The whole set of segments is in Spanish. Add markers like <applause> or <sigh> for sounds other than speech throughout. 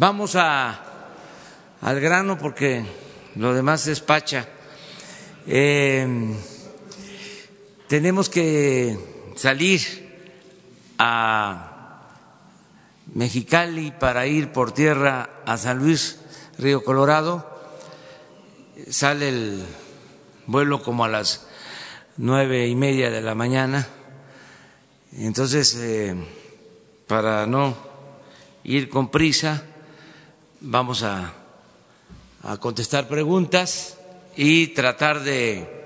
vamos a, al grano porque lo demás es pacha. Eh, tenemos que salir a Mexicali para ir por tierra a San Luis, Río Colorado. Sale el vuelo como a las nueve y media de la mañana. Entonces, eh, para no ir con prisa, vamos a, a contestar preguntas y tratar de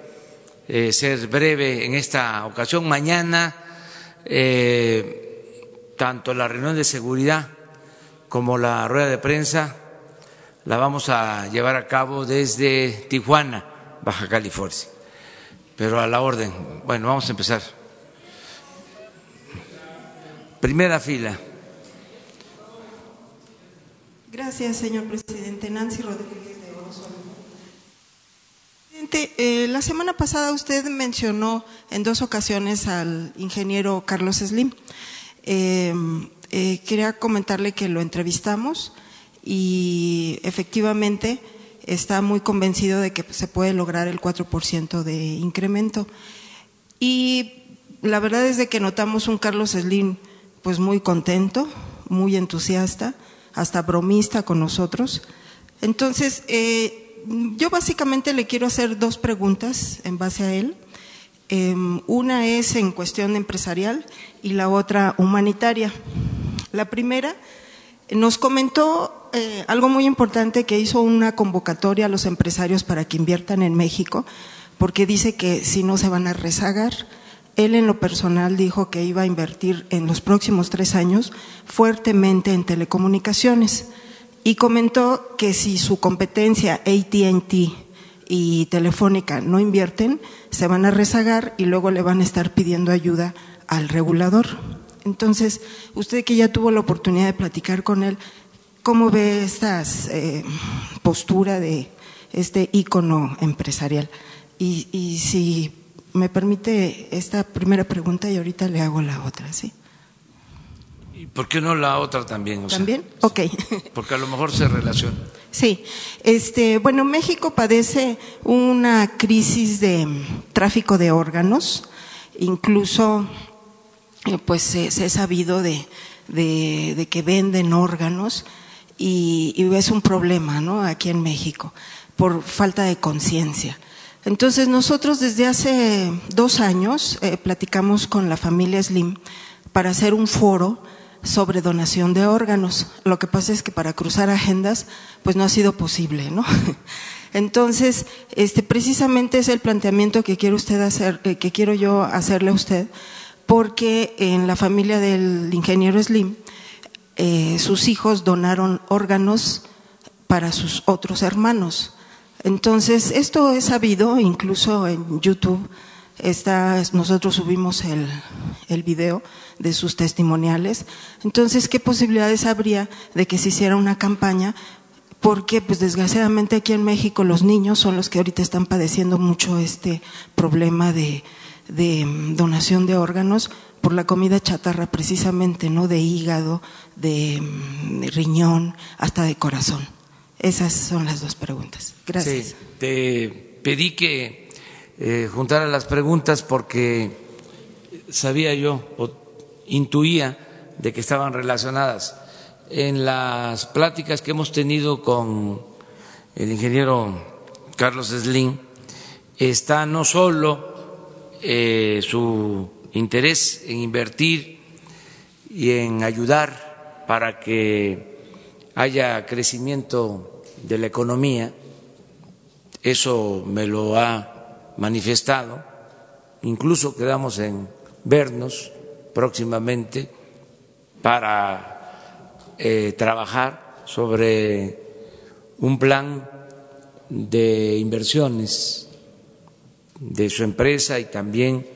eh, ser breve en esta ocasión. Mañana, eh, tanto la reunión de seguridad como la rueda de prensa la vamos a llevar a cabo desde Tijuana, Baja California. Pero a la orden. Bueno, vamos a empezar. Primera fila. Gracias, señor presidente. Nancy Rodríguez de Presidente, eh, la semana pasada usted mencionó en dos ocasiones al ingeniero Carlos Slim. Eh, eh, quería comentarle que lo entrevistamos y efectivamente está muy convencido de que se puede lograr el 4% de incremento. Y la verdad es de que notamos un Carlos Slim pues muy contento, muy entusiasta hasta bromista con nosotros. Entonces, eh, yo básicamente le quiero hacer dos preguntas en base a él. Eh, una es en cuestión empresarial y la otra humanitaria. La primera, nos comentó eh, algo muy importante que hizo una convocatoria a los empresarios para que inviertan en México, porque dice que si no se van a rezagar él en lo personal dijo que iba a invertir en los próximos tres años fuertemente en telecomunicaciones y comentó que si su competencia ATT y Telefónica no invierten, se van a rezagar y luego le van a estar pidiendo ayuda al regulador. Entonces, usted que ya tuvo la oportunidad de platicar con él, ¿cómo ve esta eh, postura de este ícono empresarial? Y, y si me permite esta primera pregunta y ahorita le hago la otra, ¿sí? ¿Y por qué no la otra también? ¿También? ok. <laughs> Porque a lo mejor se relaciona. Sí. Este, bueno, México padece una crisis de tráfico de órganos, incluso eh, pues se, ha sabido de, de, que venden órganos y, y es un problema, ¿no? Aquí en México, por falta de conciencia. Entonces nosotros desde hace dos años eh, platicamos con la familia Slim para hacer un foro sobre donación de órganos. Lo que pasa es que para cruzar agendas, pues no ha sido posible, ¿no? <laughs> Entonces, este, precisamente es el planteamiento que quiero usted hacer, eh, que quiero yo hacerle a usted, porque en la familia del ingeniero Slim, eh, sus hijos donaron órganos para sus otros hermanos. Entonces, esto es sabido, incluso en YouTube está, nosotros subimos el, el video de sus testimoniales. Entonces, ¿qué posibilidades habría de que se hiciera una campaña? Porque, pues desgraciadamente aquí en México los niños son los que ahorita están padeciendo mucho este problema de, de donación de órganos por la comida chatarra precisamente, ¿no? De hígado, de riñón, hasta de corazón. Esas son las dos preguntas. Gracias. Sí, te pedí que eh, juntara las preguntas porque sabía yo o intuía de que estaban relacionadas. En las pláticas que hemos tenido con el ingeniero Carlos Slim está no solo eh, su interés en invertir y en ayudar para que haya crecimiento de la economía, eso me lo ha manifestado, incluso quedamos en vernos próximamente para eh, trabajar sobre un plan de inversiones de su empresa y también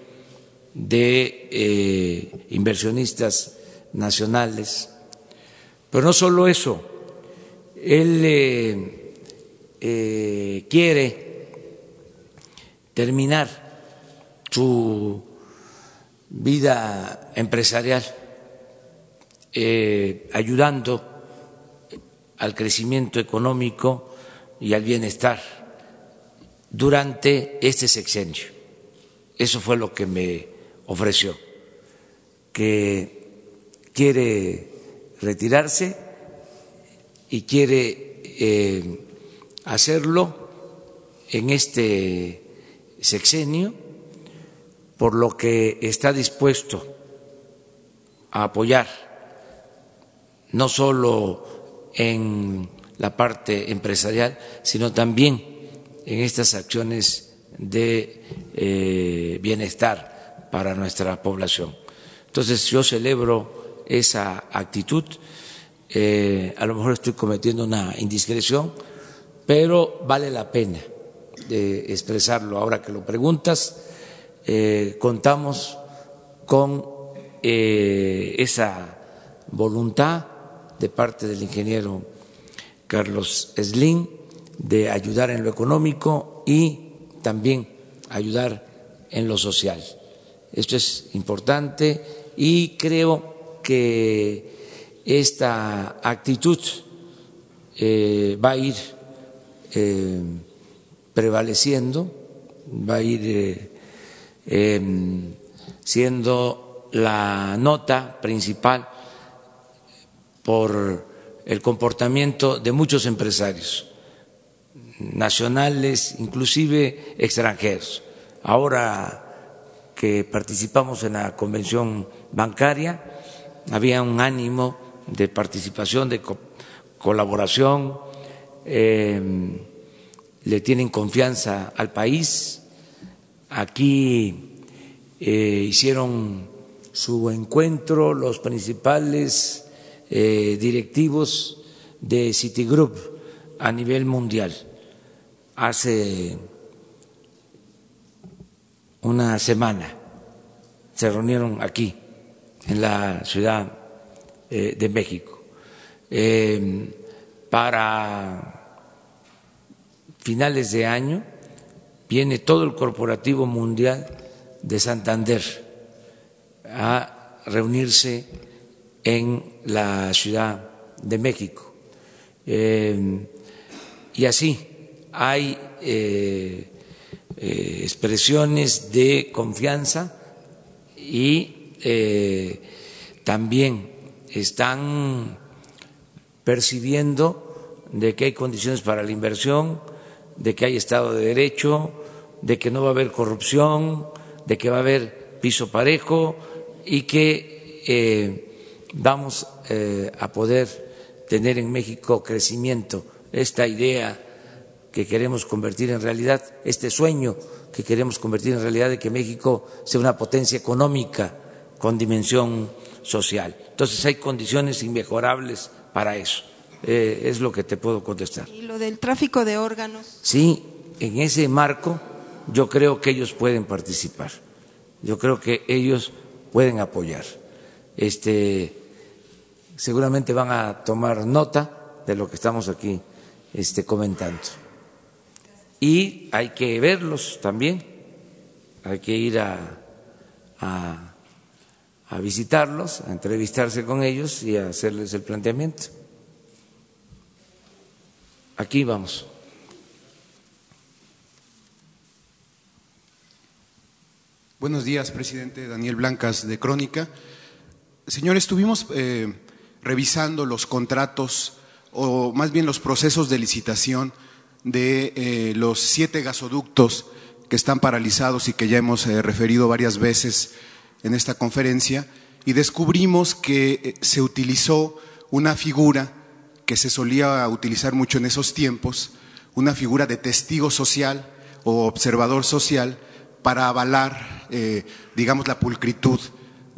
de eh, inversionistas nacionales. Pero no solo eso, él eh, eh, quiere terminar su vida empresarial eh, ayudando al crecimiento económico y al bienestar durante este sexenio. Eso fue lo que me ofreció, que quiere retirarse y quiere eh, hacerlo en este sexenio, por lo que está dispuesto a apoyar no solo en la parte empresarial, sino también en estas acciones de eh, bienestar para nuestra población. Entonces yo celebro esa actitud. Eh, a lo mejor estoy cometiendo una indiscreción, pero vale la pena de expresarlo. Ahora que lo preguntas, eh, contamos con esa voluntad de parte del ingeniero Carlos Slim de ayudar en lo económico y también ayudar en lo social. Esto es importante y creo que esta actitud eh, va a ir eh, prevaleciendo, va a ir eh, em, siendo la nota principal por el comportamiento de muchos empresarios nacionales, inclusive extranjeros. Ahora que participamos en la convención bancaria, había un ánimo de participación, de colaboración, eh, le tienen confianza al país. Aquí eh, hicieron su encuentro los principales eh, directivos de Citigroup a nivel mundial. Hace una semana se reunieron aquí, en la Ciudad eh, de México, eh, para finales de año viene todo el corporativo mundial de Santander a reunirse en la Ciudad de México. Eh, y así hay eh, eh, expresiones de confianza y también están percibiendo de que hay condiciones para la inversión, de que hay Estado de Derecho, de que no va a haber corrupción, de que va a haber piso parejo y que vamos eh, a poder tener en México crecimiento, esta idea que queremos convertir en realidad, este sueño que queremos convertir en realidad de que México sea una potencia económica con dimensión social. Entonces hay condiciones inmejorables para eso. Eh, es lo que te puedo contestar. ¿Y lo del tráfico de órganos? Sí, en ese marco yo creo que ellos pueden participar. Yo creo que ellos pueden apoyar. Este, seguramente van a tomar nota de lo que estamos aquí este, comentando. Y hay que verlos también, hay que ir a, a, a visitarlos, a entrevistarse con ellos y a hacerles el planteamiento. Aquí vamos. Buenos días, presidente Daniel Blancas de Crónica. Señor, estuvimos eh, revisando los contratos o más bien los procesos de licitación de eh, los siete gasoductos que están paralizados y que ya hemos eh, referido varias veces en esta conferencia y descubrimos que eh, se utilizó una figura que se solía utilizar mucho en esos tiempos, una figura de testigo social o observador social para avalar, digamos, la pulcritud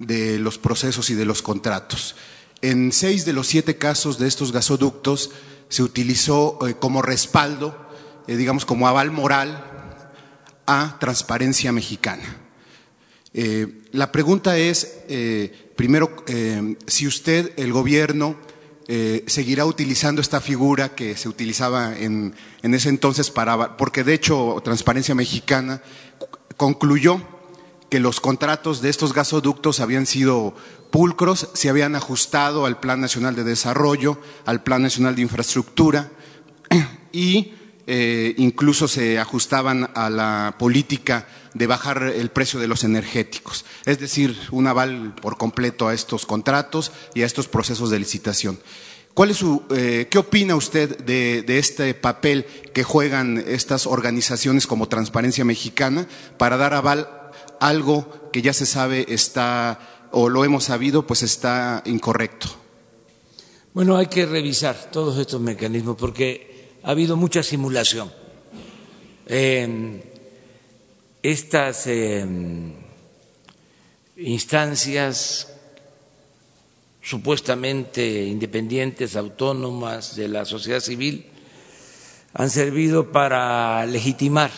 de los procesos y de los contratos. En seis de los siete casos de estos gasoductos se utilizó eh, como respaldo, eh, digamos como aval moral a transparencia mexicana. Eh, la pregunta es, primero, si usted, el gobierno, seguirá utilizando esta figura que se utilizaba en, en ese entonces para, porque de hecho Transparencia Mexicana concluyó que los contratos de estos gasoductos habían sido pulcros, se habían ajustado al Plan Nacional de Desarrollo, al Plan Nacional de Infraestructura <clears throat> y eh, incluso se ajustaban a la política de bajar el precio de los energéticos, es decir, un aval por completo a estos contratos y a estos procesos de licitación. ¿Cuál es su, eh, ¿Qué opina usted de, de, este papel que juegan estas organizaciones como Transparencia Mexicana para dar aval a algo que ya se sabe está, o lo hemos sabido, pues está incorrecto? Bueno, hay que revisar todos estos mecanismos porque ha habido mucha simulación. Estas eh, instancias supuestamente independientes, autónomas de la sociedad civil, han servido para legitimar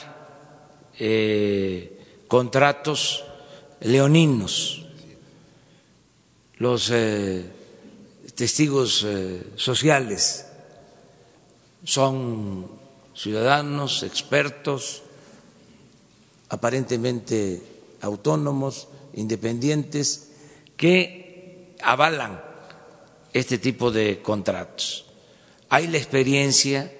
eh, contratos leoninos. Los eh, testigos eh, sociales son ciudadanos, expertos, aparentemente autónomos, independientes, que avalan este tipo de contratos. Hay la experiencia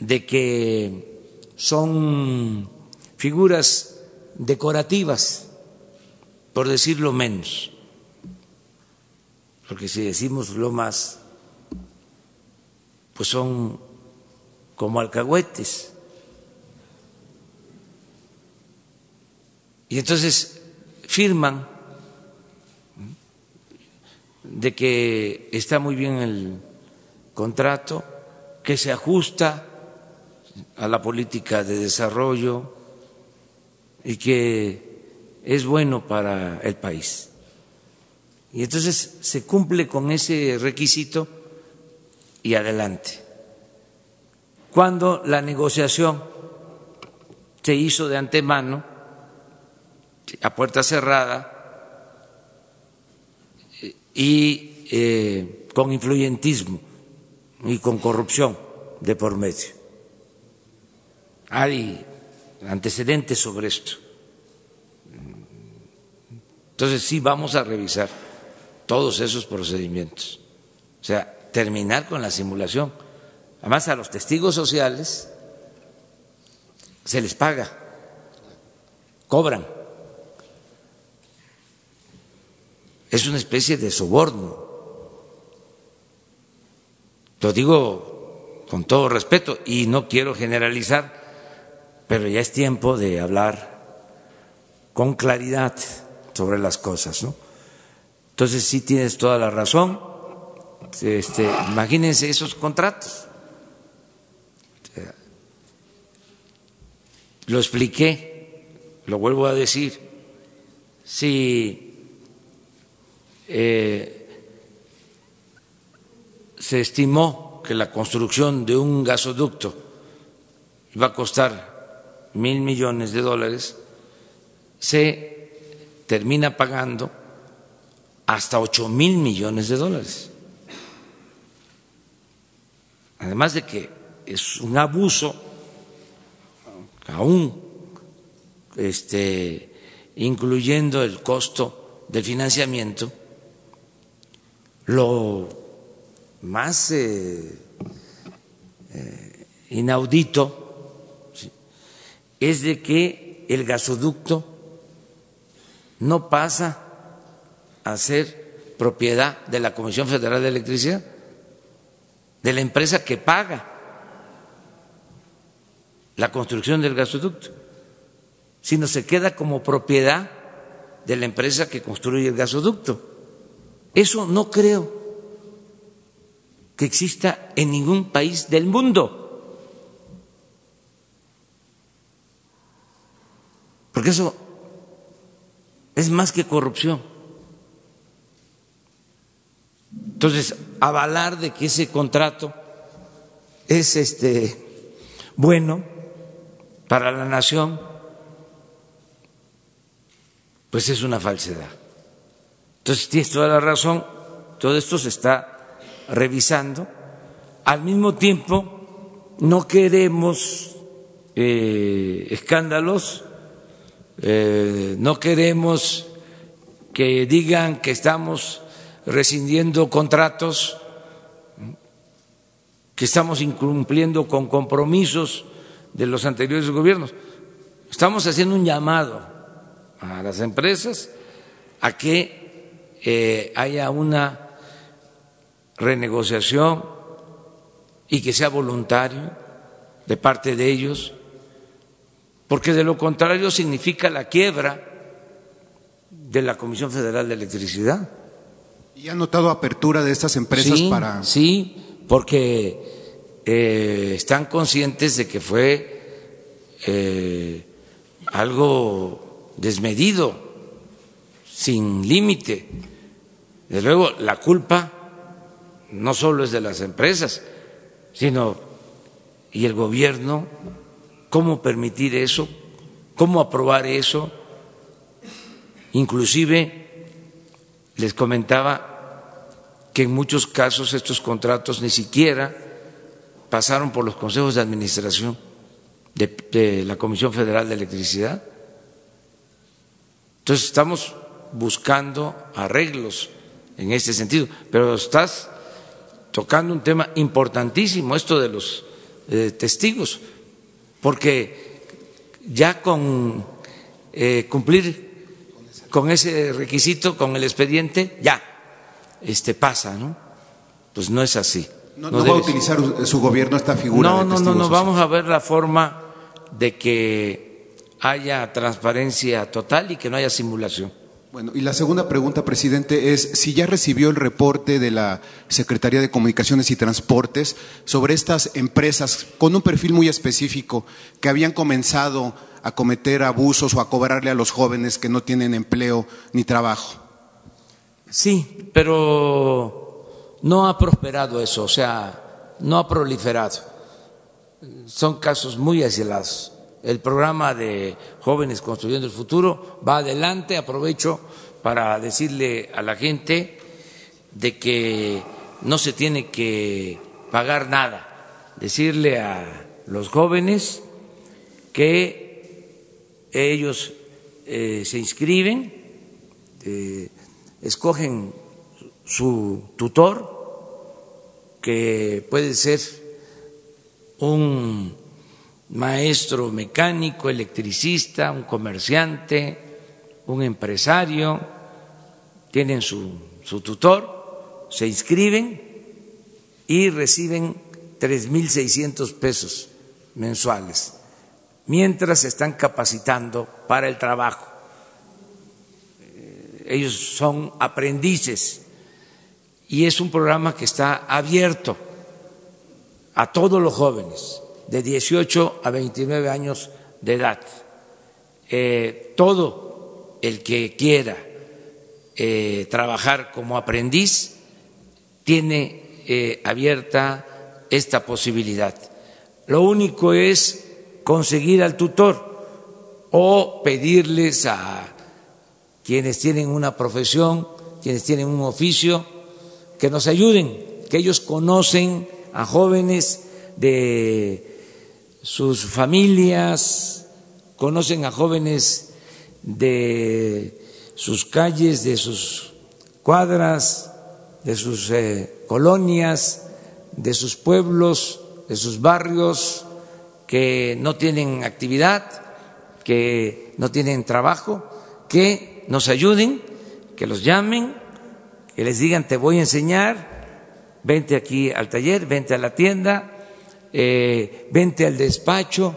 de que son figuras decorativas, por decirlo menos, porque si decimos lo más, pues son como alcahuetes. Y entonces firman de que está muy bien el contrato, que se ajusta a la política de desarrollo y que es bueno para el país. Y entonces se cumple con ese requisito y adelante. Cuando la negociación se hizo de antemano, a puerta cerrada, y eh, con influyentismo y con corrupción de por medio. Hay antecedentes sobre esto. Entonces sí vamos a revisar todos esos procedimientos. O sea, terminar con la simulación. Además, a los testigos sociales se les paga, cobran. Es una especie de soborno. Lo digo con todo respeto y no quiero generalizar, pero ya es tiempo de hablar con claridad sobre las cosas, ¿no? Entonces sí tienes toda la razón. Este, imagínense esos contratos. Lo expliqué, lo vuelvo a decir. Si eh, se estimó que la construcción de un gasoducto iba a costar mil millones de dólares, se termina pagando hasta ocho mil millones de dólares. Además de que es un abuso, aún este, incluyendo el costo del financiamiento, lo más eh, eh, inaudito es de que el gasoducto no pasa a ser propiedad de la Comisión Federal de Electricidad, de la empresa que paga la construcción del gasoducto, sino se queda como propiedad de la empresa que construye el gasoducto. Eso no creo que exista en ningún país del mundo. Porque eso es más que corrupción. Entonces, avalar de que ese contrato es este bueno para la nación, pues es una falsedad. Entonces, tienes toda la razón, todo esto se está revisando. Al mismo tiempo, no queremos eh, escándalos eh, no queremos que digan que estamos rescindiendo contratos, que estamos incumpliendo con compromisos de los anteriores gobiernos. Estamos haciendo un llamado a las empresas a que eh, haya una renegociación y que sea voluntario de parte de ellos, porque de lo contrario significa la quiebra de la Comisión Federal de Electricidad. ¿Y ha notado apertura de estas empresas para...? Sí, porque eh, están conscientes de que fue eh, algo desmedido, sin límite. Desde luego, la culpa no solo es de las empresas, sino y el gobierno, cómo permitir eso, cómo aprobar eso. Inclusive les comentaba que en muchos casos estos contratos ni siquiera pasaron por los consejos de administración de, la Comisión Federal de Electricidad. Entonces estamos buscando arreglos en este sentido, pero estás tocando un tema importantísimo, esto de los eh, testigos, porque ya con eh, cumplir con ese requisito, con el expediente, ya este pasa, ¿no? Pues no es así. No, va a utilizar su gobierno esta figura. No, no, no, no, vamos a ver la forma de que haya transparencia total y que no haya simulación. Bueno, y la segunda pregunta, presidente, es si ya recibió el reporte de la Secretaría de Comunicaciones y Transportes sobre estas empresas con un perfil muy específico que habían comenzado a cometer abusos o a cobrarle a los jóvenes que no tienen empleo ni trabajo. Sí, pero no ha prosperado eso, o sea, no ha proliferado. Son casos muy aislados el programa de Jóvenes Construyendo el Futuro va adelante. Aprovecho para decirle a la gente de que no se tiene que pagar nada. Decirle a los jóvenes que ellos eh, se inscriben, eh, escogen su tutor, que puede ser un maestro mecánico, electricista, un comerciante, un empresario, tienen su, su tutor, se inscriben y reciben 3.600 pesos mensuales, mientras se están capacitando para el trabajo. Eh, ellos son aprendices y es un programa que está abierto a todos los jóvenes de 18 a 29 años de edad. Eh, todo el que quiera eh, trabajar como aprendiz tiene eh, abierta esta posibilidad. Lo único es conseguir al tutor o pedirles a quienes tienen una profesión, quienes tienen un oficio, que nos ayuden, que ellos conocen a jóvenes de sus familias, conocen a jóvenes de sus calles, de sus cuadras, de sus eh, colonias, de sus pueblos, de sus barrios que no tienen actividad, que no tienen trabajo, que nos ayuden, que los llamen, que les digan te voy a enseñar, vente aquí al taller, vente a la tienda, eh, vente al despacho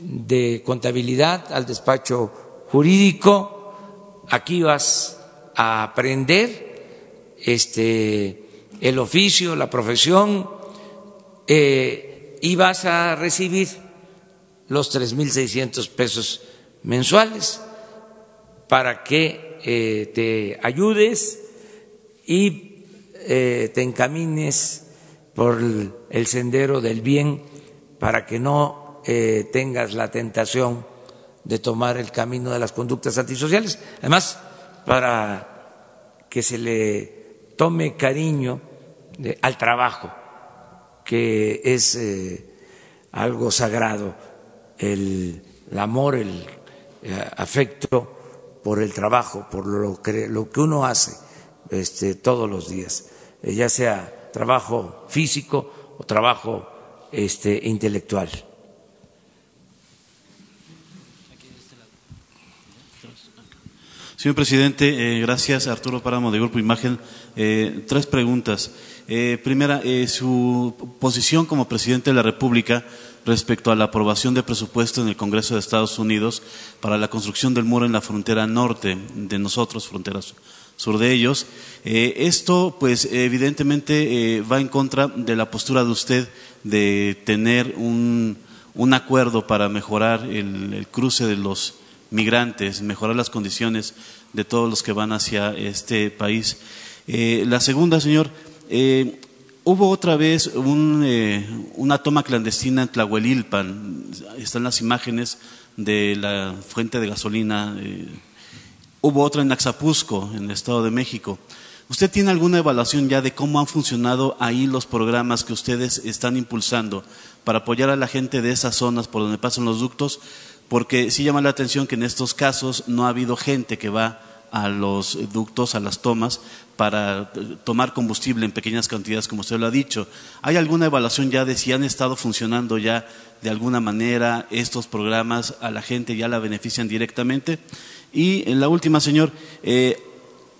de contabilidad, al despacho jurídico, aquí vas a aprender este, el oficio, la profesión, eh, y vas a recibir los 3.600 pesos mensuales para que eh, te ayudes y te encamines por el sendero del bien para que no eh, tengas la tentación de tomar el camino de las conductas antisociales. Además, para que se le tome cariño al trabajo, que es eh, algo sagrado, el, amor, el eh, afecto por el trabajo, por lo que, lo que uno hace este, todos los días, eh, ya sea trabajo físico o trabajo este, intelectual. Señor presidente, eh, gracias Arturo Páramo de Grupo Imagen. Eh, tres preguntas. Eh, primera, su posición como presidente de la República respecto a la aprobación de presupuesto en el Congreso de Estados Unidos para la construcción del muro en la frontera norte de nosotros, frontera sur de ellos. esto, pues, evidentemente va en contra de la postura de usted de tener un, acuerdo para mejorar el cruce de los migrantes, mejorar las condiciones de todos los que van hacia este país. Eh, la segunda, señor, eh, hubo otra vez eh, una toma clandestina en Tlahuelilpan, están las imágenes de la fuente de gasolina, hubo otra en Axapusco, en el Estado de México. ¿Usted tiene alguna evaluación ya de cómo han funcionado ahí los programas que ustedes están impulsando para apoyar a la gente de esas zonas por donde pasan los ductos? porque sí llama la atención que en estos casos no ha habido gente que va a los ductos, a las tomas, para tomar combustible en pequeñas cantidades, como usted lo ha dicho. ¿Hay alguna evaluación ya de si han estado funcionando ya de alguna manera estos programas a la gente, ya la benefician directamente? Y en la última, señor, eh,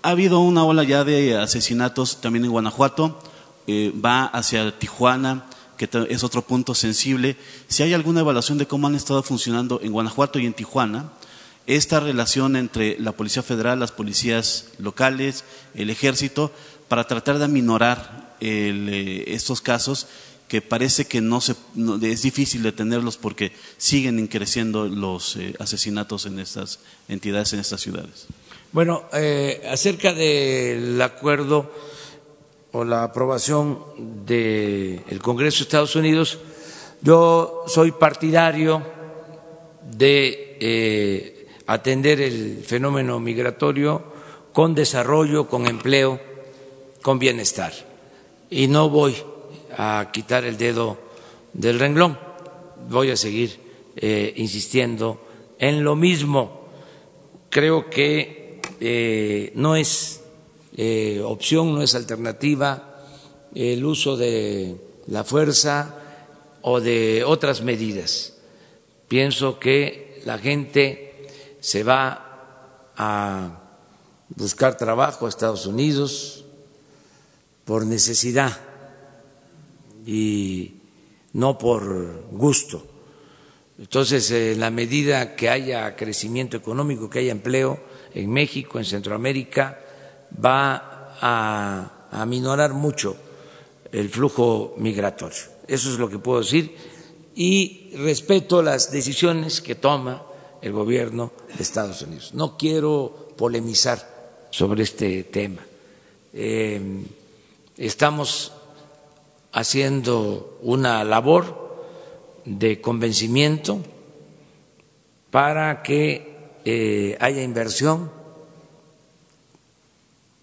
ha habido una ola ya de asesinatos también en Guanajuato, eh, va hacia Tijuana, que es otro punto sensible, si hay alguna evaluación de cómo han estado funcionando en Guanajuato y en Tijuana esta relación entre la Policía Federal, las policías locales, el ejército, para tratar de aminorar eh, estos casos que parece que no, se, es difícil detenerlos porque siguen creciendo los eh, asesinatos en estas entidades, en estas ciudades. Bueno, eh, acerca del acuerdo o la aprobación del Congreso de Estados Unidos, yo soy partidario de eh, atender el fenómeno migratorio con desarrollo, con empleo, con bienestar. Y no voy a quitar el dedo del renglón, voy a seguir eh, insistiendo en lo mismo. Creo que eh, no es eh, opción, no es alternativa el uso de la fuerza o de otras medidas. Pienso que la gente se va a buscar trabajo a Estados Unidos por necesidad y no por gusto. Entonces, en la medida que haya crecimiento económico, que haya empleo en México, en Centroamérica, va a, aminorar mucho el flujo migratorio. Eso es lo que puedo decir y respeto las decisiones que toma el gobierno de Estados Unidos. No quiero polemizar sobre este tema. Eh, estamos haciendo una labor de convencimiento para que eh, haya inversión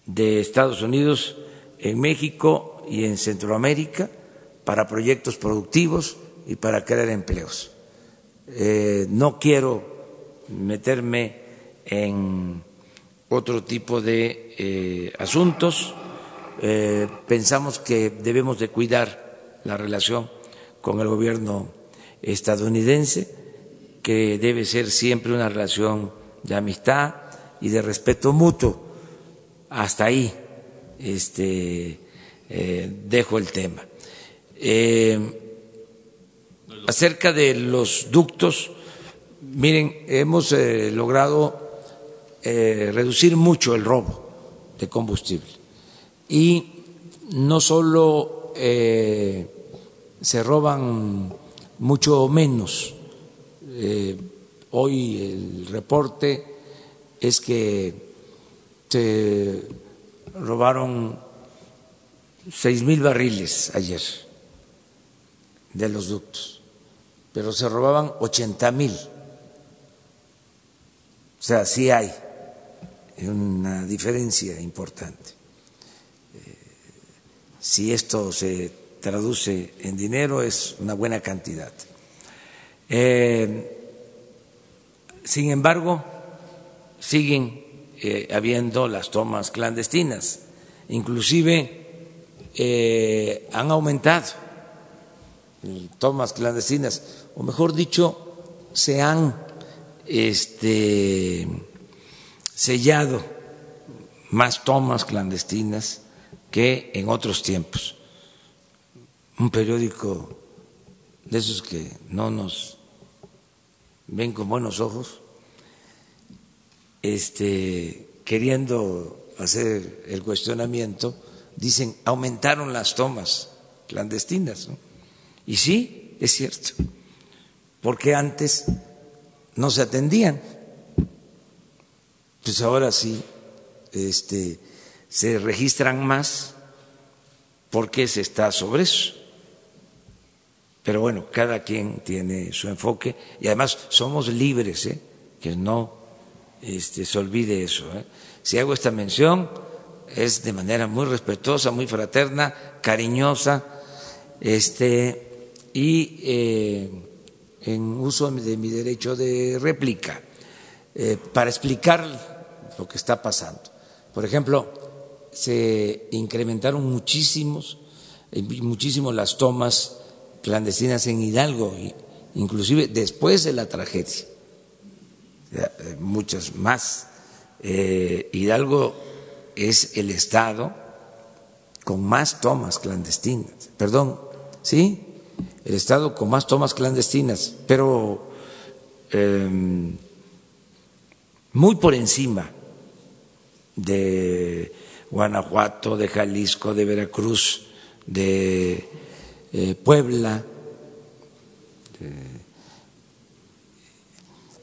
de Estados Unidos en México y en Centroamérica para proyectos productivos y para crear empleos. Eh, no quiero meterme en otro tipo de eh, asuntos. Eh, pensamos que debemos de cuidar la relación con el gobierno estadounidense, que debe ser siempre una relación de amistad y de respeto mutuo hasta ahí este, eh, dejo el tema. Eh, acerca de los ductos, miren, hemos logrado reducir mucho el robo de combustible y no solo se roban mucho menos. hoy el reporte es que se robaron seis mil barriles ayer de los ductos, pero se robaban ochenta mil. O sea, sí hay una diferencia importante. Si esto se traduce en dinero es una buena cantidad. Eh, Sin embargo, siguen eh, habiendo las tomas clandestinas, inclusive eh, han aumentado tomas clandestinas, o mejor dicho, se han este, sellado más tomas clandestinas que en otros tiempos. Un periódico de esos que no nos ven con buenos ojos, este, queriendo hacer el cuestionamiento, dicen aumentaron las tomas clandestinas. Y sí, es cierto, porque antes no se atendían. Pues ahora sí este, se registran más porque se está sobre eso. Pero bueno, cada quien tiene su enfoque y además somos libres, ¿eh? que no este, se olvide eso. ¿eh? Si hago esta mención es de manera muy respetuosa, muy fraterna, cariñosa, este, y eh, en uso de mi derecho de réplica eh, para explicar lo que está pasando. Por ejemplo, se incrementaron muchísimos, muchísimo las tomas clandestinas en Hidalgo, inclusive después de la tragedia, eh, muchas más. Eh, Hidalgo es el estado con más tomas clandestinas, perdón, ¿sí? El estado con más tomas clandestinas, pero em, muy por encima de Guanajuato, de Jalisco, de Veracruz, de eh, Puebla.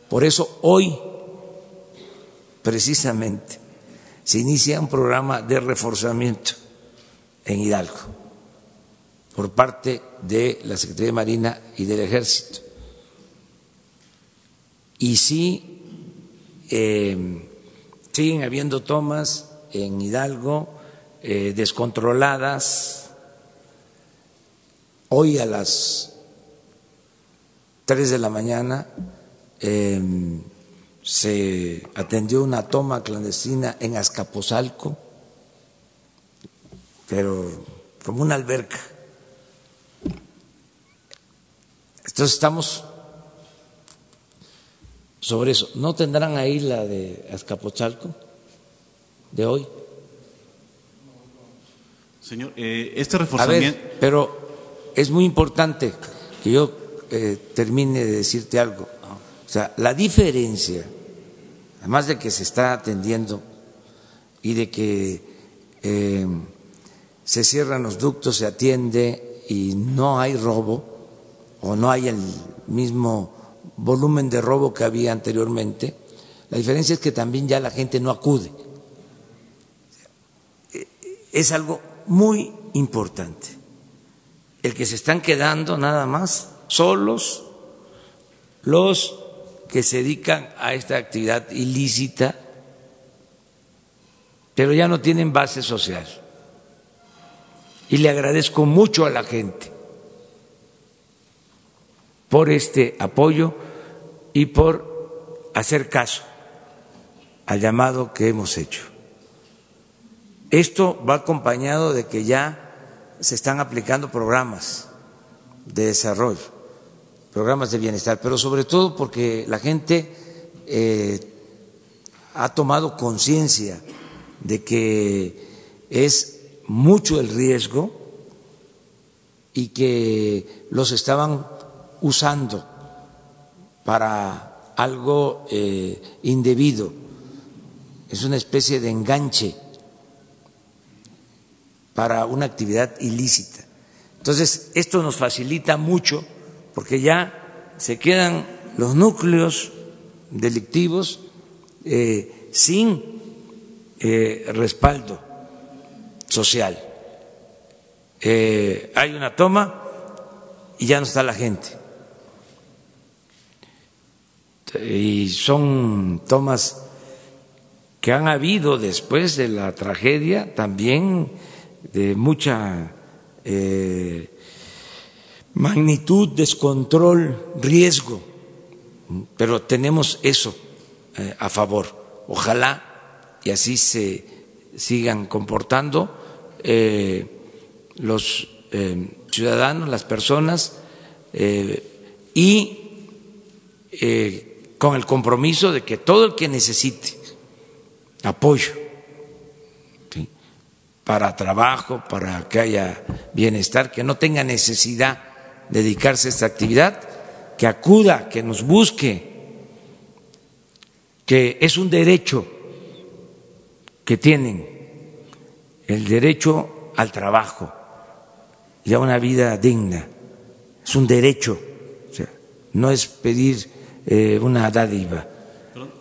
Por eso hoy, precisamente, se inicia un programa de reforzamiento en Hidalgo por parte de la Secretaría de Marina y del Ejército. Y sí, eh, siguen habiendo tomas en Hidalgo eh, descontroladas, Hoy a las tres de la mañana em, se atendió una toma clandestina en Azcapotzalco, pero como una alberca. Entonces estamos sobre eso. ¿No tendrán ahí la de Azcapotzalco de hoy? Señor, eh, este reforzamiento. pero es muy importante que yo eh, termine de decirte algo. O sea, la diferencia, además de que se está atendiendo y de que eh, se cierran los ductos, se atiende y no hay robo o no hay el mismo volumen de robo que había anteriormente, la diferencia es que también ya la gente no acude. Es algo muy importante el que se están quedando nada más solos los que se dedican a esta actividad ilícita, pero ya no tienen base social. Y le agradezco mucho a la gente por este apoyo y por hacer caso al llamado que hemos hecho. Esto va acompañado de que ya se están aplicando programas de desarrollo, programas de bienestar, pero sobre todo porque la gente eh, ha tomado conciencia de que es mucho el riesgo y que los estaban usando para algo eh, indebido. Es una especie de enganche para una actividad ilícita. Entonces, esto nos facilita mucho porque ya se quedan los núcleos delictivos eh, sin eh, respaldo social. Eh, hay una toma y ya no está la gente. Y son tomas que han habido después de la tragedia también de mucha eh, magnitud, descontrol, riesgo, pero tenemos eso eh, a favor. Ojalá y así se sigan comportando eh, los ciudadanos, las personas, y con el compromiso de que todo el que necesite apoyo para trabajo, para que haya bienestar, que no tenga necesidad de dedicarse a esta actividad, que acuda, que nos busque, que es un derecho que tienen, el derecho al trabajo y a una vida digna. Es un derecho, o sea, no es pedir eh, una dádiva.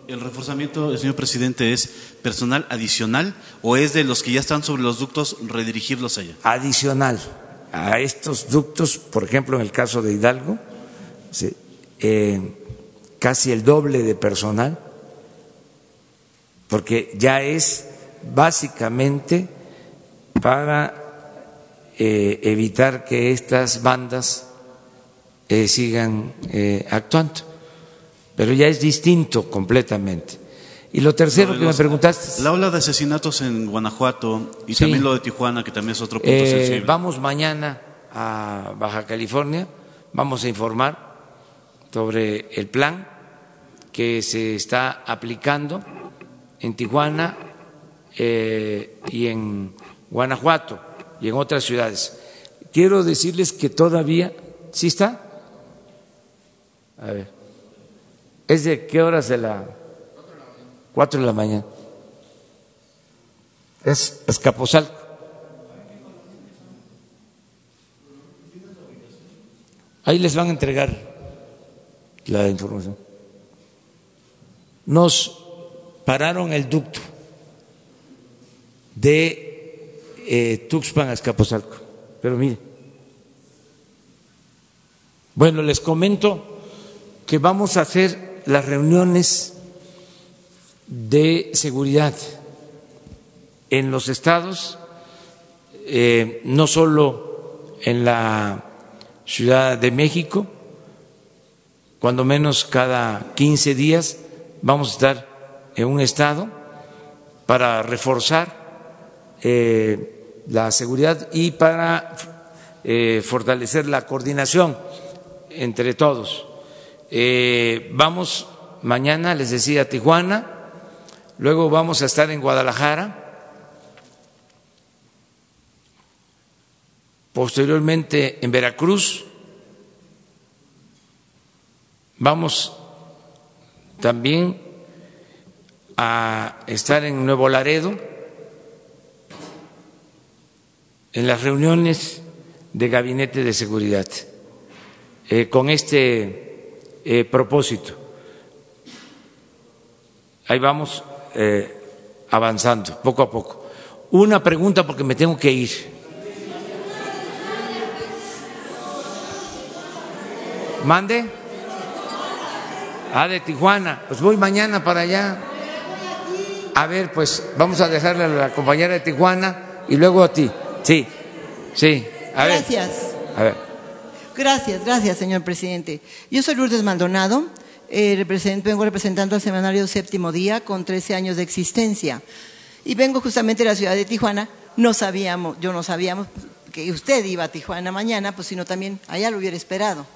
¿El reforzamiento, señor presidente, es personal adicional o es de los que ya están sobre los ductos redirigirlos allá? Adicional a estos ductos, por ejemplo, en el caso de Hidalgo, eh, casi el doble de personal, porque ya es básicamente para eh, evitar que estas bandas eh, sigan actuando pero ya es distinto completamente. Y lo tercero que me preguntaste. La ola de asesinatos en Guanajuato y también lo de Tijuana, que también es otro punto eh, sensible. Vamos mañana a Baja California, vamos a informar sobre el plan que se está aplicando en Tijuana eh, y en Guanajuato y en otras ciudades. Quiero decirles que todavía, ¿sí está? A ver. ¿Es de qué horas de la? Cuatro de la mañana. Es Escaposalco. Ahí les van a entregar la información. Nos pararon el ducto de eh, Tuxpan a Escaposalco. Pero mire, bueno, les comento que vamos a hacer las reuniones de seguridad en los estados, eh, no solo en la Ciudad de México, cuando menos cada 15 días vamos a estar en un estado para reforzar eh, la seguridad y para eh, fortalecer la coordinación entre todos. Vamos mañana, les decía, a Tijuana, luego vamos a estar en Guadalajara, posteriormente en Veracruz, vamos también a estar en Nuevo Laredo, en las reuniones de gabinete de seguridad, eh, con este eh, propósito. Ahí vamos eh, avanzando, poco a poco. Una pregunta porque me tengo que ir. ¿Mande? Ah, de Tijuana. Pues voy mañana para allá. A ver, pues vamos a dejarle a la compañera de Tijuana y luego a ti. Sí, sí. A Gracias. A ver. Gracias, gracias, señor presidente. Yo soy Lourdes Maldonado, eh, vengo representando al semanario Séptimo Día con 13 años de existencia. Y vengo justamente de la ciudad de Tijuana. No sabíamos, yo no sabíamos que usted iba a Tijuana mañana, pues sino también allá lo hubiera esperado.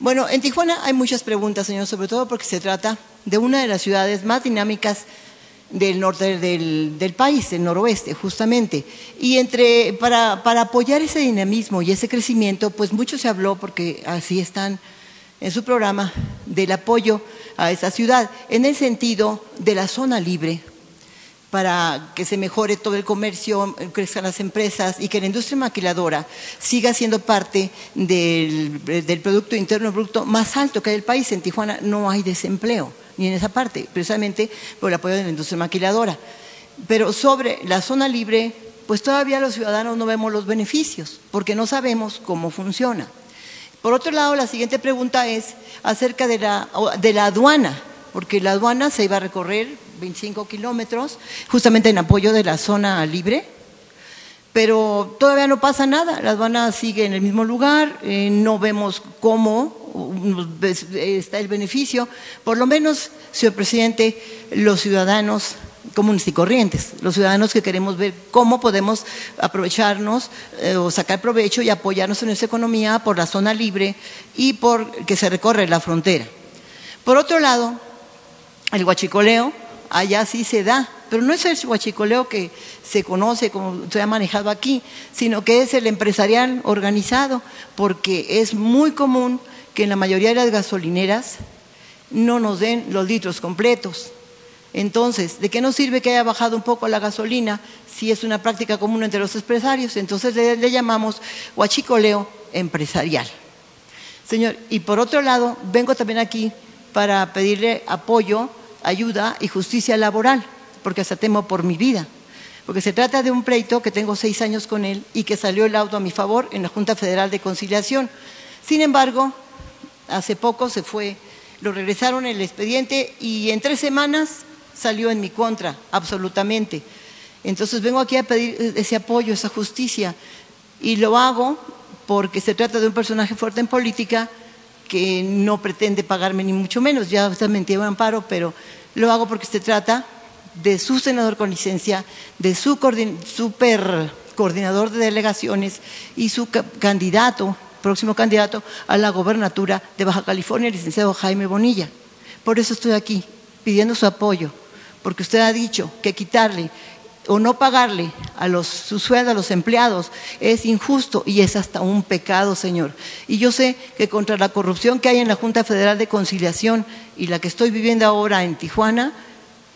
Bueno, en Tijuana hay muchas preguntas, señor, sobre todo porque se trata de una de las ciudades más dinámicas del norte del, país, del noroeste, justamente. Y entre, para, para, apoyar ese dinamismo y ese crecimiento, pues mucho se habló, porque así están en su programa, del apoyo a esa ciudad, en el sentido de la zona libre, para que se mejore todo el comercio, crezcan las empresas y que la industria maquiladora siga siendo parte del, Producto Interno Bruto más alto que hay el país. En Tijuana no hay desempleo ni en esa parte, precisamente por el apoyo de la industria maquiladora. Pero sobre la zona libre, pues todavía los ciudadanos no vemos los beneficios, porque no sabemos cómo funciona. Por otro lado, la siguiente pregunta es acerca de la, de la aduana, porque la aduana se iba a recorrer 25 kilómetros, justamente en apoyo de la zona libre, pero todavía no pasa nada, la aduana sigue en el mismo lugar, eh, no vemos cómo está el beneficio, por lo menos, señor presidente, los ciudadanos comunes y corrientes, los ciudadanos que queremos ver cómo podemos aprovecharnos eh, o sacar provecho y apoyarnos en nuestra economía por la zona libre y por que se recorre la frontera. Por otro lado, el huachicoleo, allá sí se da, pero no es el huachicoleo que se conoce como se ha manejado aquí, sino que es el empresarial organizado, porque es muy común que en la mayoría de las gasolineras no nos den los litros completos. Entonces, ¿de qué nos sirve que haya bajado un poco la gasolina si es una práctica común entre los empresarios? Entonces le, llamamos huachicoleo empresarial. Señor, y por otro lado, vengo también aquí para pedirle apoyo, ayuda y justicia laboral, porque hasta temo por mi vida. Porque se trata de un pleito que tengo seis años con él y que salió el auto a mi favor en la Junta Federal de Conciliación. Sin embargo, hace poco se fue, lo regresaron el expediente y en tres semanas salió en mi contra, absolutamente. Entonces vengo aquí a pedir ese apoyo, esa justicia. Y lo hago porque se trata de un personaje fuerte en política que no pretende pagarme ni mucho menos. Ya usted me entiende amparo, pero lo hago porque se trata de su senador con licencia, de su super coordinador de delegaciones y su candidato, próximo candidato a la gobernatura de Baja California, el licenciado Jaime Bonilla. Por eso estoy aquí, pidiendo su apoyo, porque usted ha dicho que quitarle o no pagarle a los, su a los empleados es injusto y es hasta un pecado, señor. Y yo sé que contra la corrupción que hay en la Junta Federal de Conciliación y la que estoy viviendo ahora en Tijuana,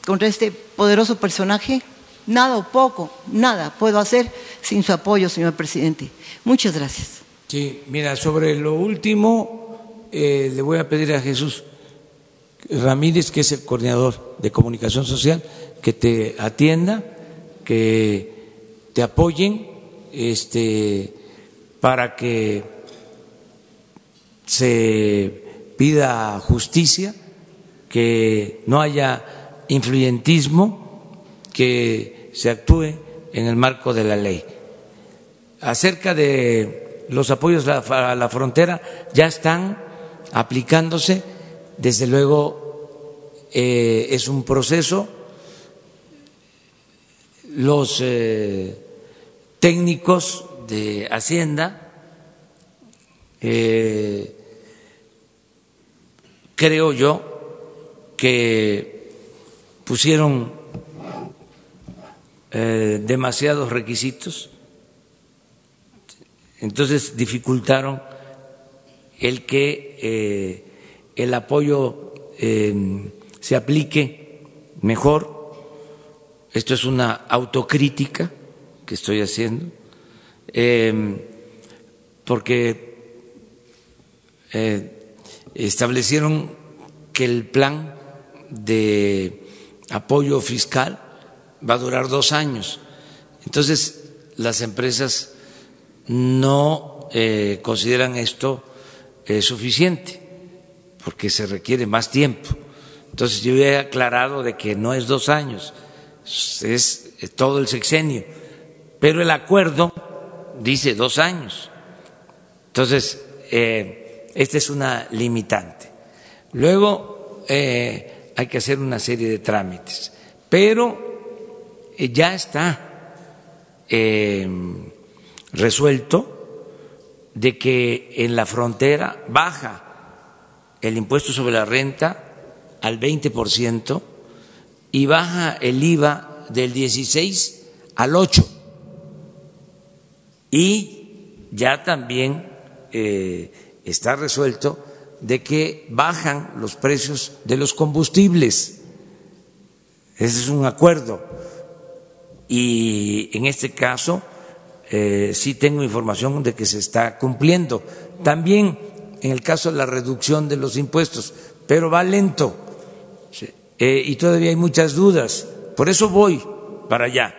contra este poderoso personaje, nada o poco, nada puedo hacer sin su apoyo, señor presidente. Muchas gracias. Sí, mira, sobre lo último, eh, le voy a pedir a Jesús Ramírez, que es el coordinador de comunicación social, que te atienda, que te apoyen este, para que se pida justicia, que no haya influyentismo, que se actúe en el marco de la ley. Acerca de los apoyos a la frontera, ya están aplicándose desde luego, eh, es un proceso. Los eh, técnicos de Hacienda eh, creo yo que pusieron demasiados requisitos, entonces dificultaron el que el apoyo em, se aplique mejor. Esto es una autocrítica que estoy haciendo, em, porque eh, establecieron que el plan de apoyo fiscal va a durar dos años. Entonces, las empresas no eh, consideran esto eh, suficiente porque se requiere más tiempo. Entonces yo he aclarado de que no es dos años, es, todo el sexenio, pero el acuerdo dice dos años. Entonces, eh, esta es una limitante. Luego eh, hay que hacer una serie de trámites, pero eh, ya está resuelto de que en la frontera baja el impuesto sobre la renta al 20% y baja el IVA del 16 al 8. Y ya también eh, está resuelto de que bajan los precios de los combustibles. Ese es un acuerdo. Y en este caso eh, sí tengo información de que se está cumpliendo. También en el caso de la reducción de los impuestos, pero va lento eh, y todavía hay muchas dudas. Por eso voy para allá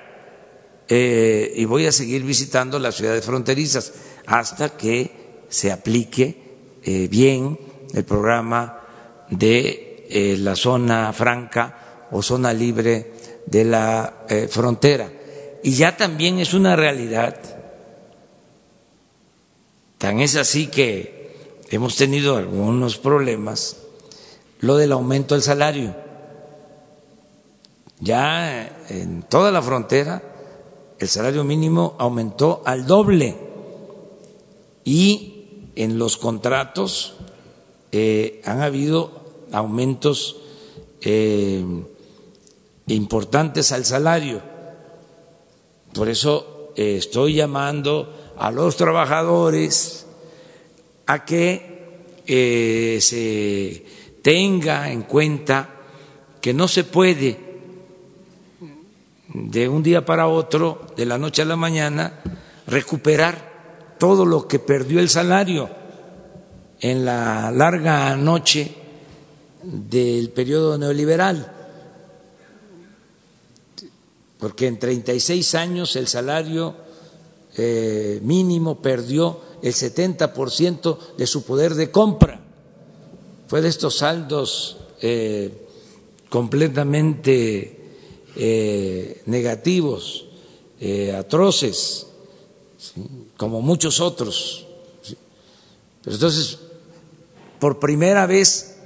eh, y voy a seguir visitando las ciudades fronterizas hasta que se aplique eh, bien el programa de la zona franca o zona libre de la frontera. Y ya también es una realidad. Tan es así que hemos tenido algunos problemas, lo del aumento del salario. Ya en toda la frontera el salario mínimo aumentó al doble y en los contratos eh, han habido aumentos eh, importantes al salario. Por eso eh, estoy llamando a los trabajadores a que se tenga en cuenta que no se puede de un día para otro, de la noche a la mañana, recuperar todo lo que perdió el salario en la larga noche del periodo neoliberal, porque en 36 años el salario eh, mínimo perdió el 70% de su poder de compra. Fue de estos saldos eh, completamente eh, negativos, eh, atroces, como muchos otros. Pero entonces, por primera vez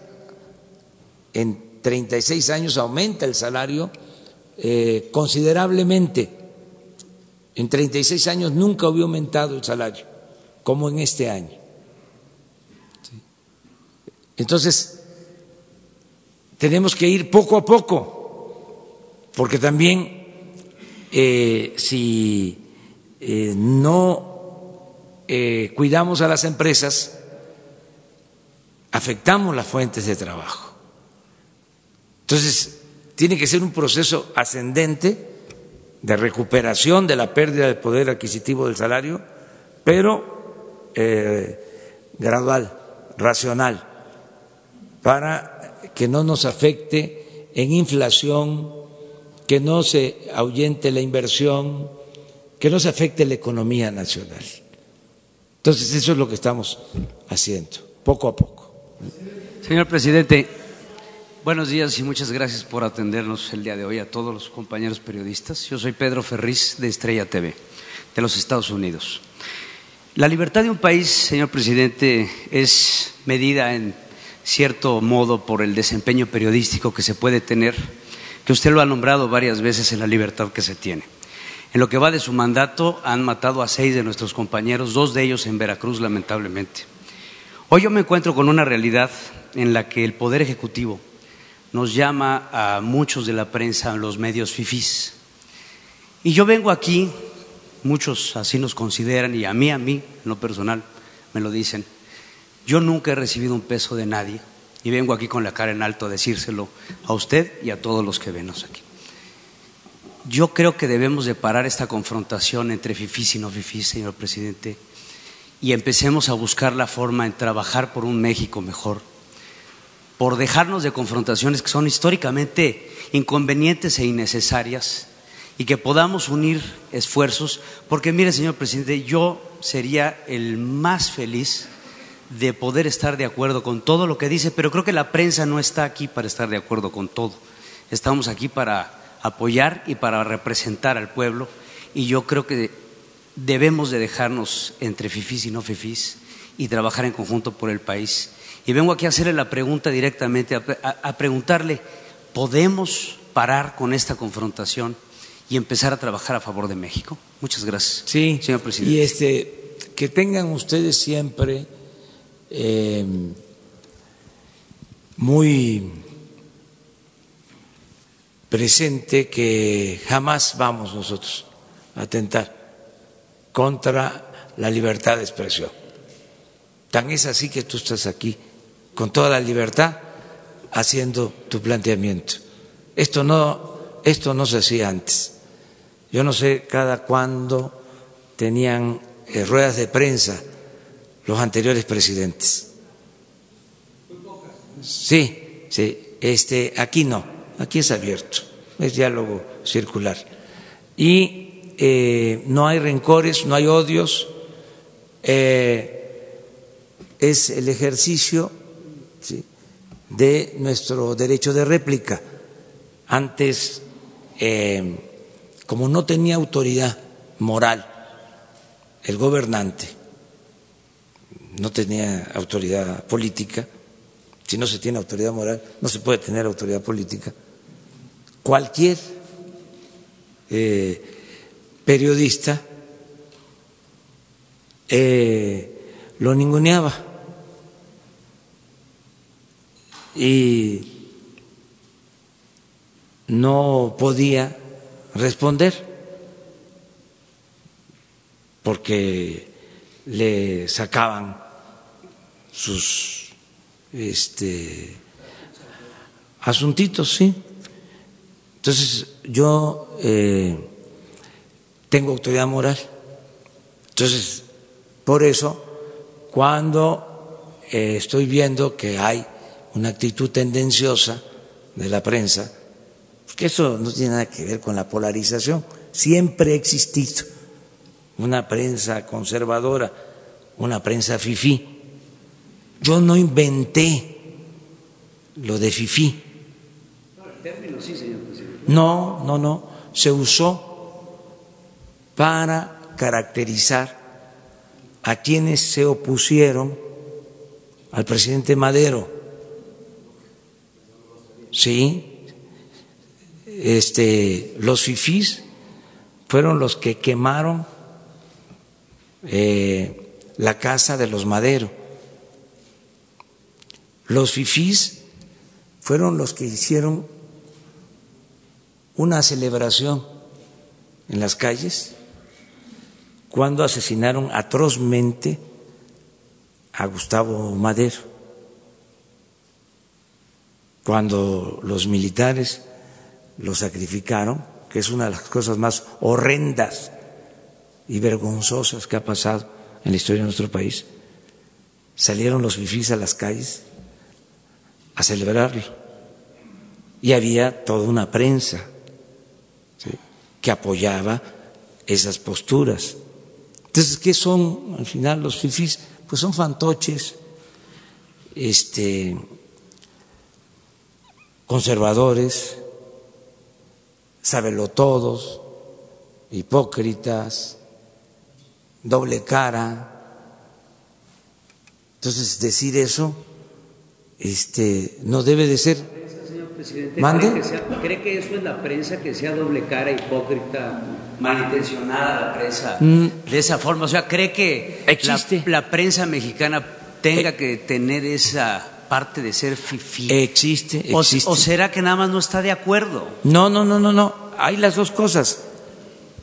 en 36 años aumenta el salario considerablemente. En 36 años nunca había aumentado el salario, como en este año. Entonces, tenemos que ir poco a poco porque también eh, si eh, no eh, cuidamos a las empresas, afectamos las fuentes de trabajo. Entonces, tiene que ser un proceso ascendente de recuperación de la pérdida del poder adquisitivo del salario, pero gradual, racional, para que no nos afecte en inflación, que no se ahuyente la inversión, que no se afecte la economía nacional. Entonces, eso es lo que estamos haciendo, poco a poco. Señor presidente, buenos días y muchas gracias por atendernos el día de hoy a todos los compañeros periodistas. Yo soy Pedro Ferriz de Estrella TV, de los Estados Unidos. La libertad de un país, señor presidente, es medida en cierto modo por el desempeño periodístico que se puede tener que usted lo ha nombrado varias veces en la libertad que se tiene. En lo que va de su mandato han matado a seis de nuestros compañeros, dos de ellos en Veracruz, lamentablemente. Hoy yo me encuentro con una realidad en la que el Poder Ejecutivo nos llama a muchos de la prensa, a los medios FIFIs. Y yo vengo aquí, muchos así nos consideran, y a mí, a mí, en lo personal, me lo dicen, yo nunca he recibido un peso de nadie, y vengo aquí con la cara en alto a decírselo a usted y a todos los que venos aquí. Yo creo que debemos de parar esta confrontación entre fifís y no fifís, señor presidente, y empecemos a buscar la forma en trabajar por un México mejor, por dejarnos de confrontaciones que son históricamente inconvenientes e innecesarias y que podamos unir esfuerzos, porque mire, señor presidente, yo sería el más feliz de poder estar de acuerdo con todo lo que dice, pero creo que la prensa no está aquí para estar de acuerdo con todo. Estamos aquí para apoyar y para representar al pueblo y yo creo que debemos de dejarnos entre fifís y no fifís y trabajar en conjunto por el país. Y vengo aquí a hacerle la pregunta directamente, a, preguntarle, ¿podemos parar con esta confrontación y empezar a trabajar a favor de México? Muchas gracias. Sí, señor presidente. Y este, que tengan ustedes siempre Em, muy presente que jamás vamos nosotros a atentar contra la libertad de expresión. Tan es así que tú estás aquí con toda la libertad haciendo tu planteamiento. Esto no, esto no se hacía antes. Yo no sé cada cuándo tenían eh, ruedas de prensa los anteriores presidentes. Sí, sí, este, aquí no, aquí es abierto, es diálogo circular. Y eh, no hay rencores, no hay odios, eh, es el ejercicio de nuestro derecho de réplica. Antes, como no tenía autoridad moral el gobernante, no tenía autoridad política. Si no se tiene autoridad moral, no se puede tener autoridad política. Cualquier eh, periodista eh, lo ninguneaba y no podía responder porque le sacaban sus este, asuntitos, sí. Entonces yo eh, tengo autoridad moral. Entonces, por eso, cuando eh, estoy viendo que hay una actitud tendenciosa de la prensa, porque eso no tiene nada que ver con la polarización, siempre ha existido una prensa conservadora, una prensa fifí. Yo no inventé lo de fifí. No, no, no. Se usó para caracterizar a quienes se opusieron al presidente Madero. Sí, este, los fifís fueron los que quemaron eh, la casa de los Madero. Los fifís fueron los que hicieron una celebración en las calles cuando asesinaron atrozmente a Gustavo Madero, cuando los militares lo sacrificaron, que es una de las cosas más horrendas y vergonzosas que ha pasado en la historia de nuestro país. Salieron los fifís a las calles a celebrarlo y había toda una prensa que apoyaba esas posturas. Entonces, ¿qué son al final los fifís? Pues son fantoches, este, conservadores, todos, hipócritas, doble cara. Entonces, decir eso este, no debe de ser. ¿Mande? ¿Cree que, eso es la prensa, que sea doble cara, hipócrita, malintencionada la prensa mm. de esa forma? O sea, ¿cree que. La, prensa mexicana tenga eh. que tener esa parte de ser fifí? Existe, existe. O, será que nada más no está de acuerdo? No, no, no, no, no. Hay las dos cosas.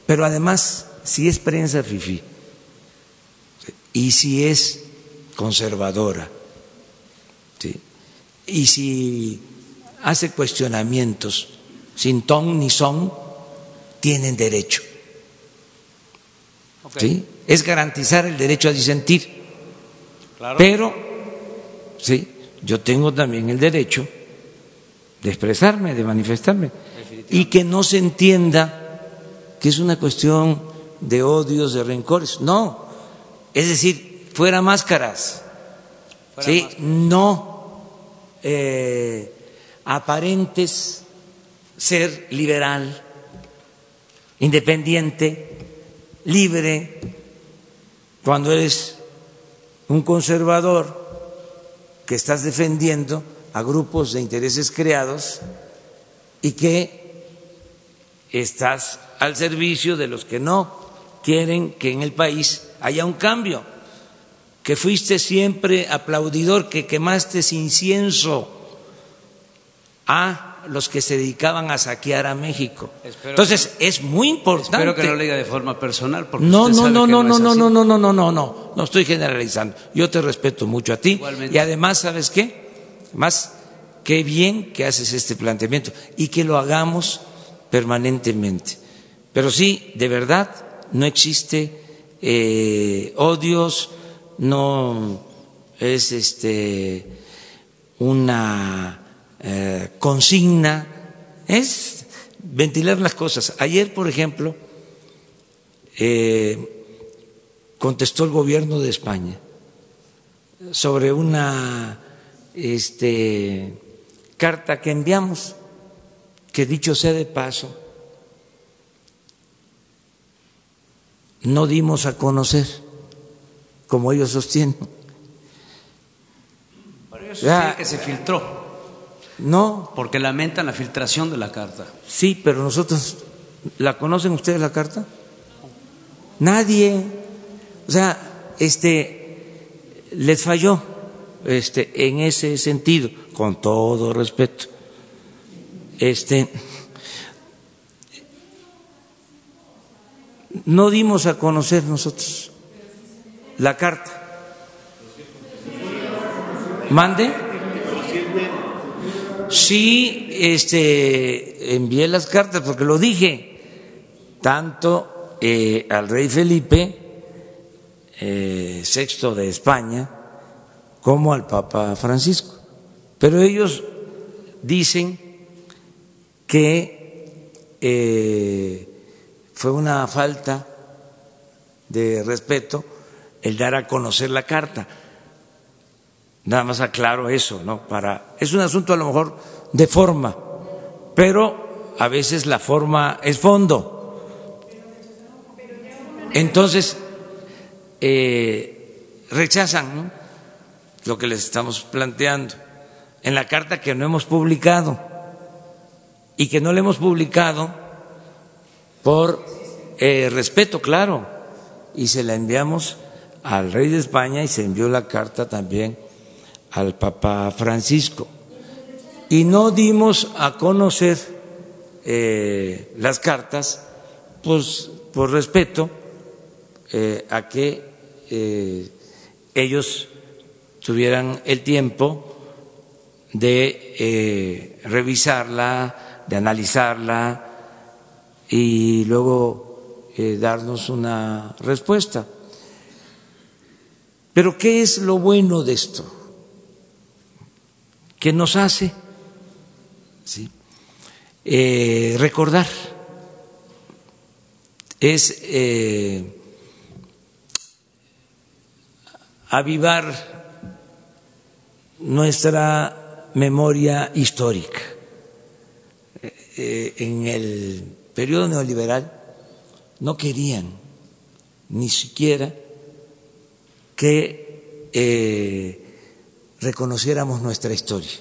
Pero además, si es prensa fifí y si es conservadora, y si hace cuestionamientos sin ton ni son, tienen derecho. ¿Sí? Es garantizar el derecho a disentir. Pero, sí, yo tengo también el derecho de expresarme, de manifestarme. Y que no se entienda que es una cuestión de odios, de rencores. No, es decir, fuera máscaras. ¿sí? No eh, aparentes ser liberal, independiente, libre, cuando eres un conservador que estás defendiendo a grupos de intereses creados y que estás al servicio de los que no quieren que en el país haya un cambio, que fuiste siempre aplaudidor, que quemaste incienso a los que se dedicaban a saquear a México. Entonces, es muy importante. Espero que no lo diga de forma personal. Porque no, no, no, no, no, no, no, no, no, no, no, no, no estoy generalizando. Yo te respeto mucho a ti. Y además, ¿sabes qué? Más, qué bien que haces este planteamiento y que lo hagamos permanentemente. Pero sí, de verdad, no existe eh, odios, no es este una eh, consigna, es ventilar las cosas. Ayer, por ejemplo, eh, contestó el gobierno de España sobre una este, carta que enviamos, que dicho sea de paso, no dimos a conocer, como ellos sostienen, Ellos dicen que se filtró. No. Porque lamentan la filtración de la carta. Sí, pero nosotros, ¿la conocen ustedes la carta? Nadie. O sea, este, les falló este, en ese sentido, con todo respeto. Este, no dimos a conocer nosotros la carta. ¿Mande? Sí, este, envié las cartas porque lo dije, tanto eh, al rey Felipe eh, VI de España como al Papa Francisco. Pero ellos dicen que eh, fue una falta de respeto el dar a conocer la carta. Nada más aclaro eso, ¿no? Para es un asunto a lo mejor de forma, pero a veces la forma es fondo. Entonces eh, rechazan lo que les estamos planteando en la carta que no hemos publicado y que no le hemos publicado por eh, respeto, claro, y se la enviamos al rey de España y se envió la carta también al Papa Francisco. Y no dimos a conocer eh, las cartas pues, por respeto eh, a que eh, ellos tuvieran el tiempo de revisarla, de analizarla y luego darnos una respuesta. Pero ¿qué es lo bueno de esto? Que nos hace eh, recordar, es eh, avivar nuestra memoria histórica. Eh, en el periodo neoliberal no querían ni siquiera que reconociéramos nuestra historia.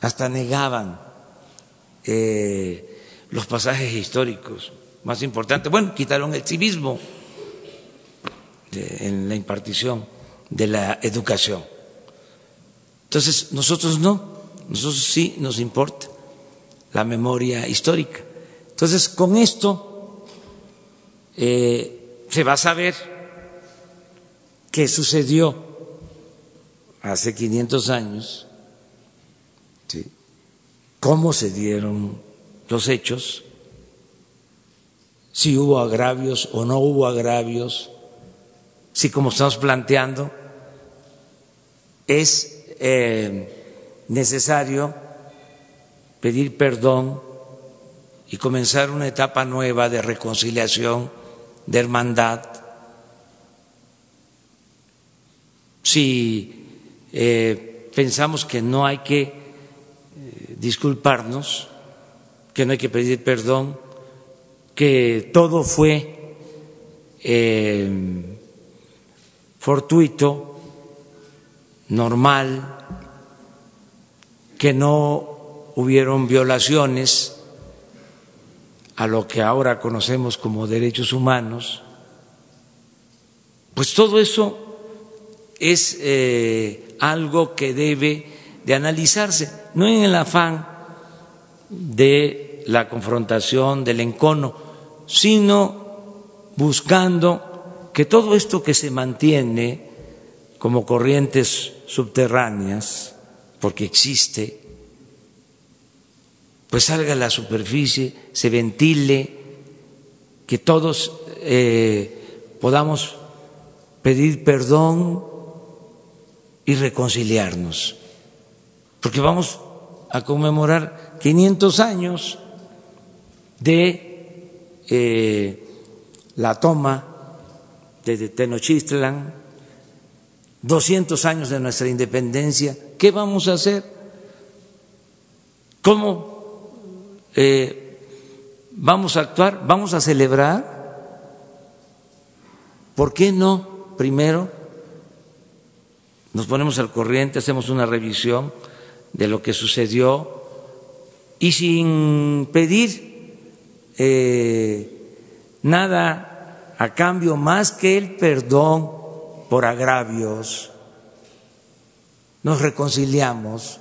Hasta negaban eh, los pasajes históricos más importantes. Bueno, quitaron el civismo en la impartición de la educación. Entonces, nosotros no, nosotros sí nos importa la memoria histórica. Entonces, con esto eh, se va a saber qué sucedió hace 500 años, cómo se dieron los hechos, si hubo agravios o no hubo agravios, si como estamos planteando es eh, necesario pedir perdón y comenzar una etapa nueva de reconciliación, de hermandad. Si eh, pensamos que no hay que eh, disculparnos, que no hay que pedir perdón, que todo fue eh, fortuito, normal, que no hubieron violaciones a lo que ahora conocemos como derechos humanos, pues todo eso es algo que debe de analizarse, no en el afán de la confrontación, del encono, sino buscando que todo esto que se mantiene como corrientes subterráneas, porque existe, pues salga a la superficie, se ventile, que todos eh, podamos pedir perdón y reconciliarnos, porque vamos a conmemorar 500 años de eh, la toma de Tenochtitlan, 200 años de nuestra independencia. ¿Qué vamos a hacer? ¿Cómo eh, vamos a actuar? ¿Vamos a celebrar? ¿Por qué no primero nos ponemos al corriente, hacemos una revisión de lo que sucedió y sin pedir eh, nada a cambio más que el perdón por agravios, nos reconciliamos,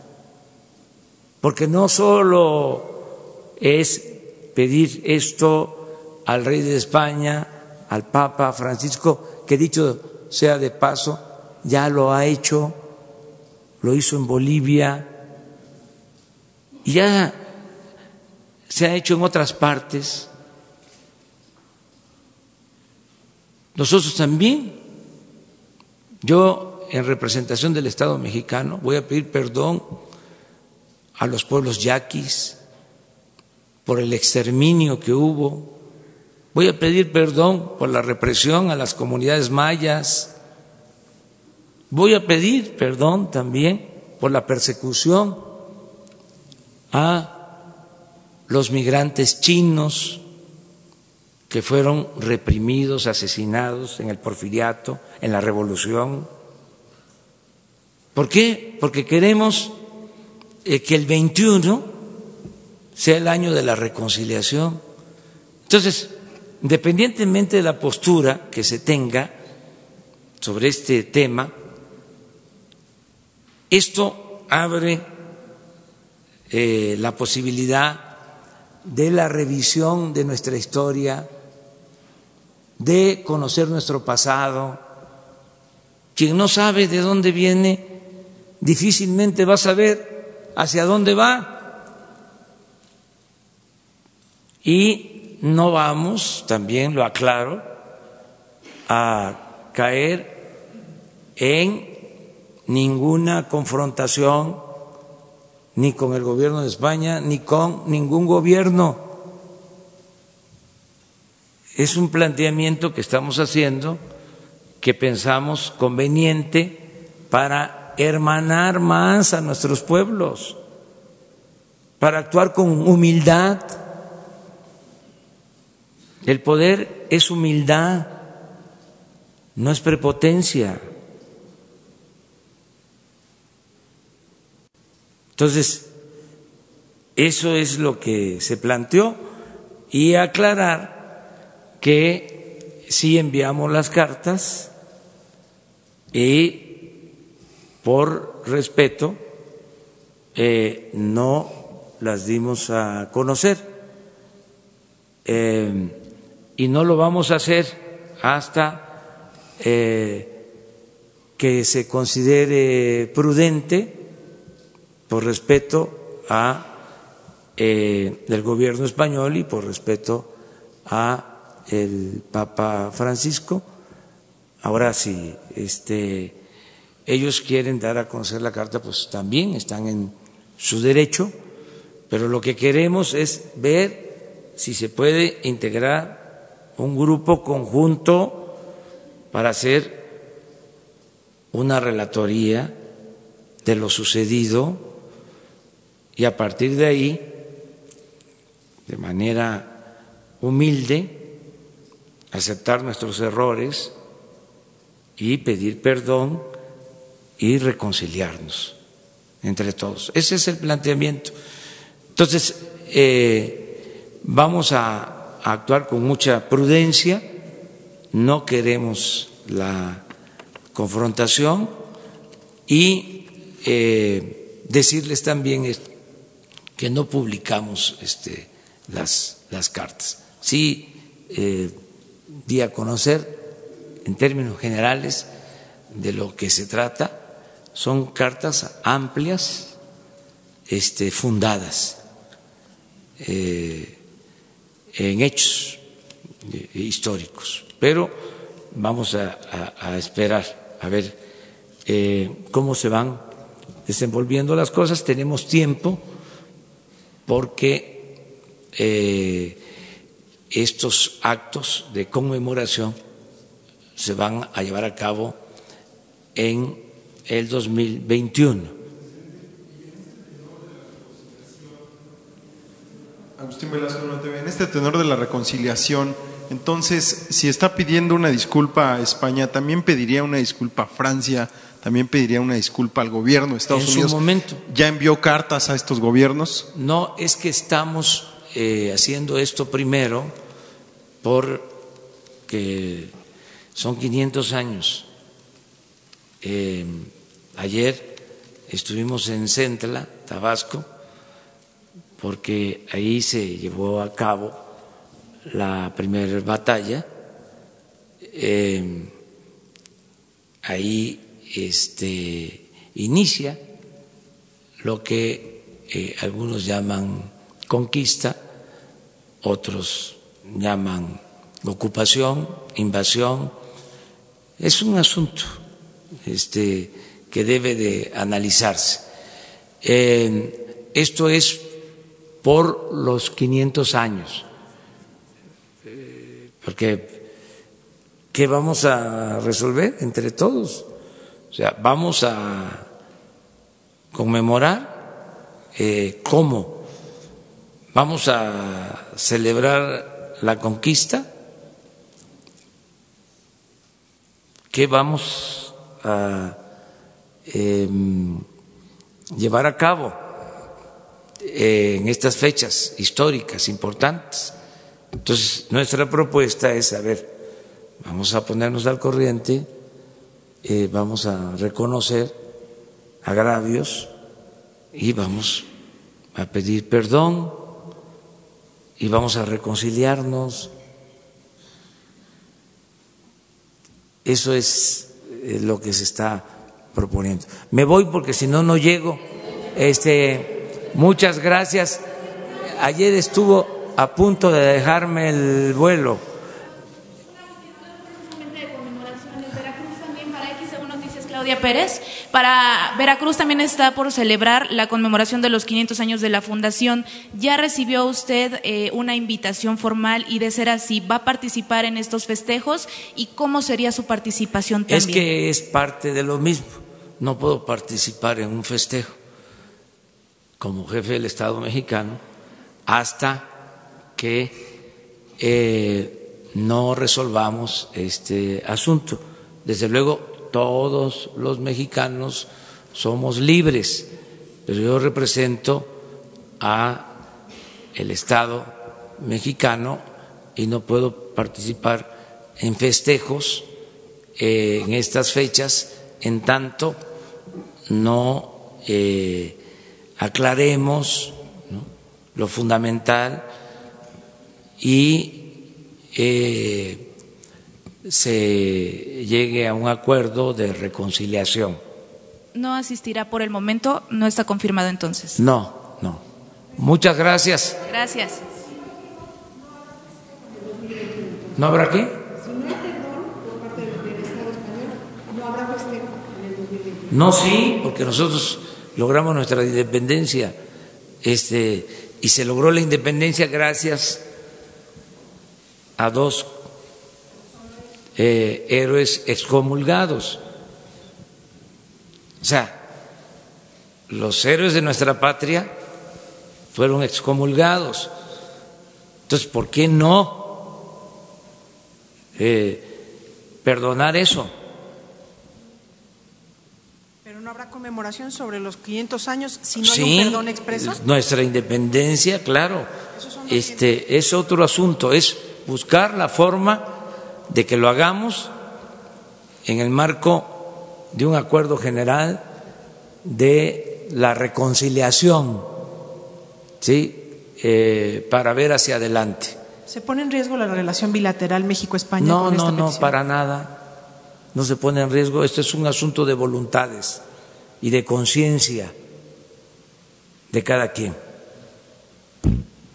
porque no solo es pedir esto al rey de España, al Papa Francisco, que dicho sea de paso, ya lo ha hecho, lo hizo en Bolivia, ya se ha hecho en otras partes. Nosotros también, yo en representación del Estado mexicano, voy a pedir perdón a los pueblos yaquis por el exterminio que hubo. Voy a pedir perdón por la represión a las comunidades mayas. Voy a pedir perdón también por la persecución a los migrantes chinos que fueron reprimidos, asesinados en el porfiriato, en la revolución. ¿Por qué? Porque queremos eh, que el 21 sea el año de la reconciliación. Entonces, independientemente de la postura que se tenga sobre este tema, esto abre eh, la posibilidad de la revisión de nuestra historia, de conocer nuestro pasado. Quien no sabe de dónde viene, difícilmente va a saber hacia dónde va. Y no vamos, también lo aclaro, a caer en ninguna confrontación ni con el gobierno de España, ni con ningún gobierno. Es un planteamiento que estamos haciendo que pensamos conveniente para hermanar más a nuestros pueblos, para actuar con humildad. El poder es humildad, no es prepotencia. Entonces, eso es lo que se planteó y aclarar que sí enviamos las cartas y por respeto eh, no las dimos a conocer. Eh, y no lo vamos a hacer hasta eh, que se considere prudente por respeto a eh, el gobierno español y por respeto a el Papa Francisco. Ahora si este ellos quieren dar a conocer la carta, pues también están en su derecho, pero lo que queremos es ver si se puede integrar un grupo conjunto para hacer una relatoría de lo sucedido y a partir de ahí, de manera humilde, aceptar nuestros errores y pedir perdón y reconciliarnos entre todos. Ese es el planteamiento. Entonces, eh, vamos a, actuar con mucha prudencia, no queremos la confrontación y eh, decirles también esto que no publicamos este, las, las cartas. Sí eh, di a conocer en términos generales de lo que se trata. Son cartas amplias, este, fundadas eh, en hechos eh, históricos. Pero vamos a, a, esperar a ver cómo se van desenvolviendo las cosas. Tenemos tiempo porque eh, estos actos de conmemoración se van a llevar a cabo en el 2021. Agustín Velasco, en este tenor de la reconciliación, Entonces, si está pidiendo una disculpa a España, también pediría una disculpa a Francia, también pediría una disculpa al gobierno de Estados En su Unidos. momento. ¿Ya envió cartas a estos gobiernos? No, es que estamos eh, haciendo esto primero porque son 500 años. Eh, ayer estuvimos en Centla, Tabasco, porque ahí se llevó a cabo la primera batalla. Eh, ahí este, inicia lo que eh, algunos llaman conquista, otros llaman ocupación, invasión. Es un asunto este, que debe de analizarse. Eh, esto es por los 500 años, Eh, porque ¿qué vamos a resolver entre todos? O sea, vamos a conmemorar eh, cómo vamos a celebrar la conquista, qué vamos a eh, llevar a cabo eh, en estas fechas históricas importantes. Entonces, nuestra propuesta es, a ver, vamos a ponernos al corriente, eh, vamos a reconocer agravios y vamos a pedir perdón y vamos a reconciliarnos. Eso es eh, lo que se está proponiendo. Me voy porque si no no llego. Este, muchas gracias. Ayer estuvo a punto de dejarme el vuelo. Claudia Pérez. Para Veracruz también está por celebrar la conmemoración de los 500 años de la fundación. ¿Ya recibió usted eh, una invitación formal y de ser así, va a participar en estos festejos? ¿Y cómo sería su participación también? Es que es parte de lo mismo. No puedo participar en un festejo como jefe del Estado mexicano hasta que eh, no resolvamos este asunto. Desde luego, todos los mexicanos somos libres, pero yo represento a el Estado mexicano y no puedo participar en festejos eh, en estas fechas en tanto no eh, aclaremos lo fundamental y eh, se llegue a un acuerdo de reconciliación. No asistirá por el momento, no está confirmado entonces. No, no. Muchas gracias. Gracias. ¿No habrá qué? No, sí, porque nosotros logramos nuestra independencia, este, y se logró la independencia gracias a dos eh, héroes excomulgados. O sea, los héroes de nuestra patria fueron excomulgados. Entonces, ¿por qué no eh, perdonar eso? Pero no habrá conmemoración sobre los 500 años si no hay Sí, un perdón expreso. nuestra independencia, claro. Este es otro asunto, es buscar la forma de que lo hagamos en el marco de un acuerdo general de la reconciliación, ¿sí? Eh, para ver hacia adelante. ¿Se pone en riesgo la relación bilateral México-España No, con no, esta no, petición? para nada. No se pone en riesgo. Esto es un asunto de voluntades y de conciencia de cada quien.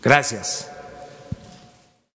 Gracias.